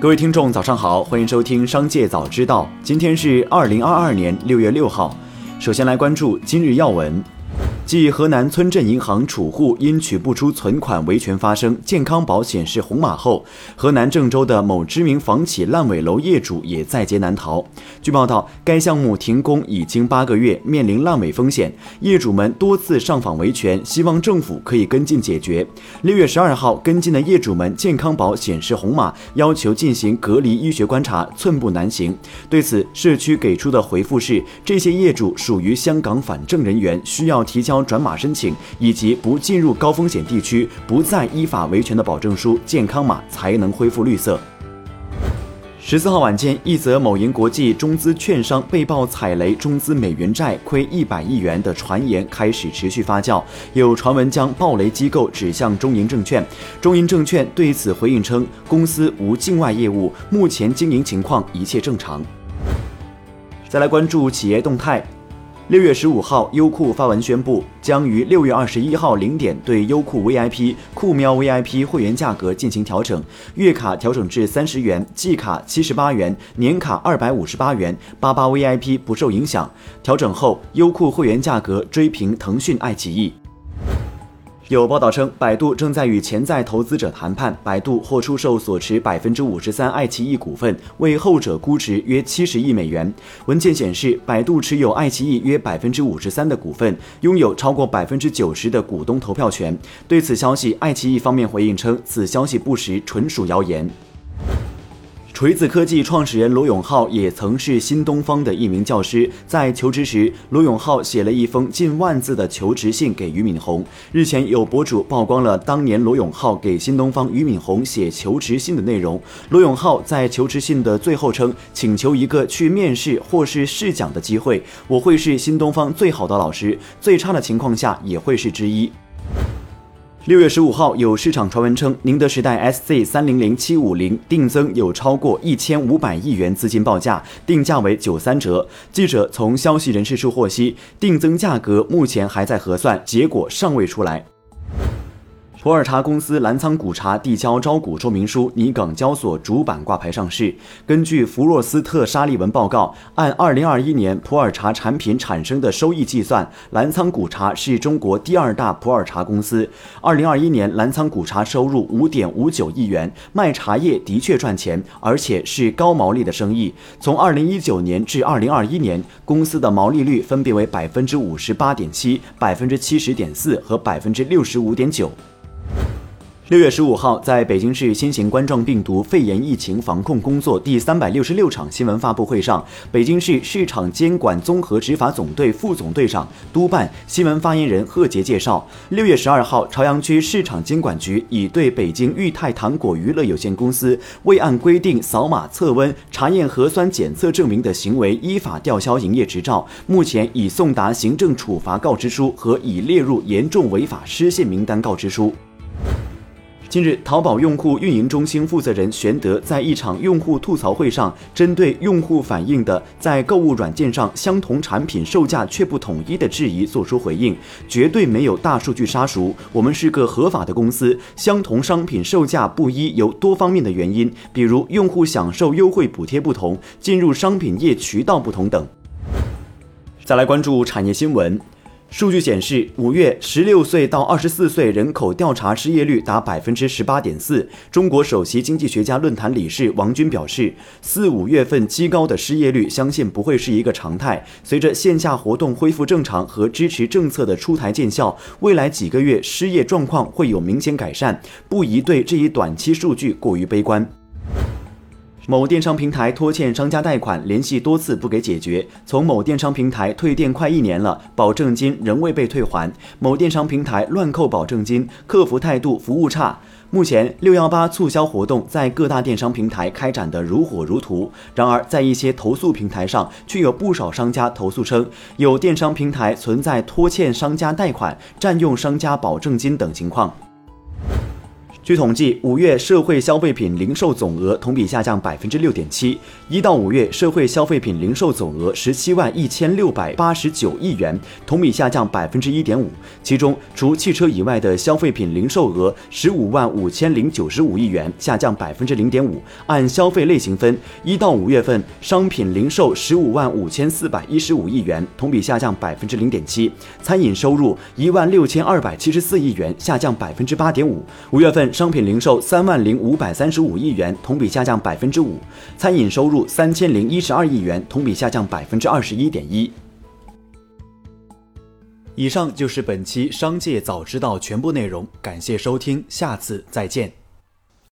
各位听众，早上好，欢迎收听《商界早知道》。今天是二零二二年六月六号。首先来关注今日要闻。继河南村镇银行储户因取不出存款维权发生健康保显示红码后，河南郑州的某知名房企烂尾楼业主也在劫难逃。据报道，该项目停工已经八个月，面临烂尾风险，业主们多次上访维权，希望政府可以跟进解决。六月十二号，跟进的业主们健康保显示红码，要求进行隔离医学观察，寸步难行。对此，社区给出的回复是，这些业主属于香港反正人员，需要提交。转码申请以及不进入高风险地区、不再依法维权的保证书、健康码才能恢复绿色。十四号晚间，一则某银国际中资券商被曝踩雷中资美元债亏一百亿元的传言开始持续发酵，有传闻将暴雷机构指向中银证券。中银证券对此回应称，公司无境外业务，目前经营情况一切正常。再来关注企业动态。六月十五号，优酷发文宣布，将于六月二十一号零点对优酷 VIP、酷喵 VIP 会员价格进行调整，月卡调整至三十元，季卡七十八元，年卡二百五十八元，八八 VIP 不受影响。调整后，优酷会员价格追平腾讯、爱奇艺。有报道称，百度正在与潜在投资者谈判，百度或出售所持百分之五十三爱奇艺股份，为后者估值约七十亿美元。文件显示，百度持有爱奇艺约百分之五十三的股份，拥有超过百分之九十的股东投票权。对此消息，爱奇艺方面回应称，此消息不实，纯属谣言。锤子科技创始人罗永浩也曾是新东方的一名教师，在求职时，罗永浩写了一封近万字的求职信给俞敏洪。日前，有博主曝光了当年罗永浩给新东方俞敏洪写求职信的内容。罗永浩在求职信的最后称，请求一个去面试或是试讲的机会，我会是新东方最好的老师，最差的情况下也会是之一。六月十五号，有市场传闻称，宁德时代 SC 三零零七五零定增有超过一千五百亿元资金报价，定价为九三折。记者从消息人士处获悉，定增价格目前还在核算，结果尚未出来。普洱茶公司澜沧古茶递交招股说明书，拟港交所主板挂牌上市。根据福若斯特沙利文报告，按2021年普洱茶产品产生的收益计算，澜沧古茶是中国第二大普洱茶公司。2021年，澜沧古茶收入5.59亿元，卖茶叶的确赚钱，而且是高毛利的生意。从2019年至2021年，公司的毛利率分别为百分之五十八点七、百分之七十点四和百分之六十五点九。六月十五号，在北京市新型冠状病毒肺炎疫情防控工作第三百六十六场新闻发布会上，北京市市场监管综合执法总队副总队长、督办新闻发言人贺杰介绍，六月十二号，朝阳区市场监管局已对北京裕泰糖果娱乐有限公司未按规定扫码测温、查验核酸检测证明的行为依法吊销营业执照，目前已送达行政处罚告知书和已列入严重违法失信名单告知书。近日，淘宝用户运营中心负责人玄德在一场用户吐槽会上，针对用户反映的在购物软件上相同产品售价却不统一的质疑作出回应：绝对没有大数据杀熟，我们是个合法的公司。相同商品售价不一有多方面的原因，比如用户享受优惠补贴不同，进入商品页渠道不同等。再来关注产业新闻。数据显示，五月十六岁到二十四岁人口调查失业率达百分之十八点四。中国首席经济学家论坛理事王军表示，四五月份极高的失业率，相信不会是一个常态。随着线下活动恢复正常和支持政策的出台见效，未来几个月失业状况会有明显改善，不宜对这一短期数据过于悲观。某电商平台拖欠商家贷款，联系多次不给解决。从某电商平台退店快一年了，保证金仍未被退还。某电商平台乱扣保证金，客服态度、服务差。目前六幺八促销活动在各大电商平台开展得如火如荼，然而在一些投诉平台上，却有不少商家投诉称，有电商平台存在拖欠商家贷款、占用商家保证金等情况。据统计，五月社会消费品零售总额同比下降百分之六点七，一到五月社会消费品零售总额十七万一千六百八十九亿元，同比下降百分之一点五。其中，除汽车以外的消费品零售额十五万五千零九十五亿元，下降百分之零点五。按消费类型分，一到五月份商品零售十五万五千四百一十五亿元，同比下降百分之零点七；餐饮收入一万六千二百七十四亿元，下降百分之八点五。五月份。商品零售三万零五百三十五亿元，同比下降百分之五；餐饮收入三千零一十二亿元，同比下降百分之二十一点一。以上就是本期《商界早知道》全部内容，感谢收听，下次再见。